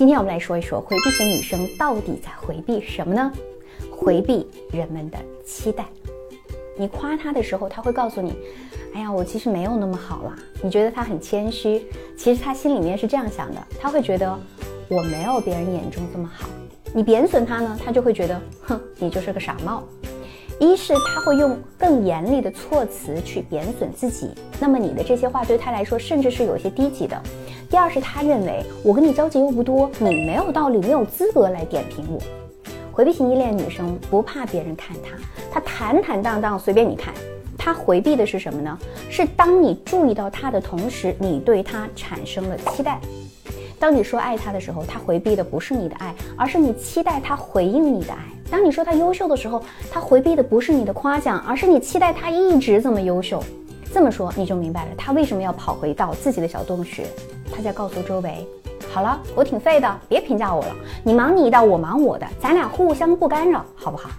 今天我们来说一说回避型女生到底在回避什么呢？回避人们的期待。你夸她的时候，她会告诉你：“哎呀，我其实没有那么好啦。”你觉得她很谦虚，其实她心里面是这样想的，她会觉得我没有别人眼中这么好。你贬损她呢，她就会觉得，哼，你就是个傻帽。一是他会用更严厉的措辞去贬损自己，那么你的这些话对他来说甚至是有些低级的。第二是他认为我跟你交集又不多，你没有道理，没有资格来点评我。回避型依恋女生不怕别人看她，她坦坦荡荡随便你看。她回避的是什么呢？是当你注意到她的同时，你对她产生了期待。当你说爱他的时候，他回避的不是你的爱，而是你期待他回应你的爱。当你说他优秀的时候，他回避的不是你的夸奖，而是你期待他一直这么优秀。这么说你就明白了，他为什么要跑回到自己的小洞穴。他在告诉周围：好了，我挺废的，别评价我了。你忙你的，我忙我的，咱俩互相不干扰，好不好？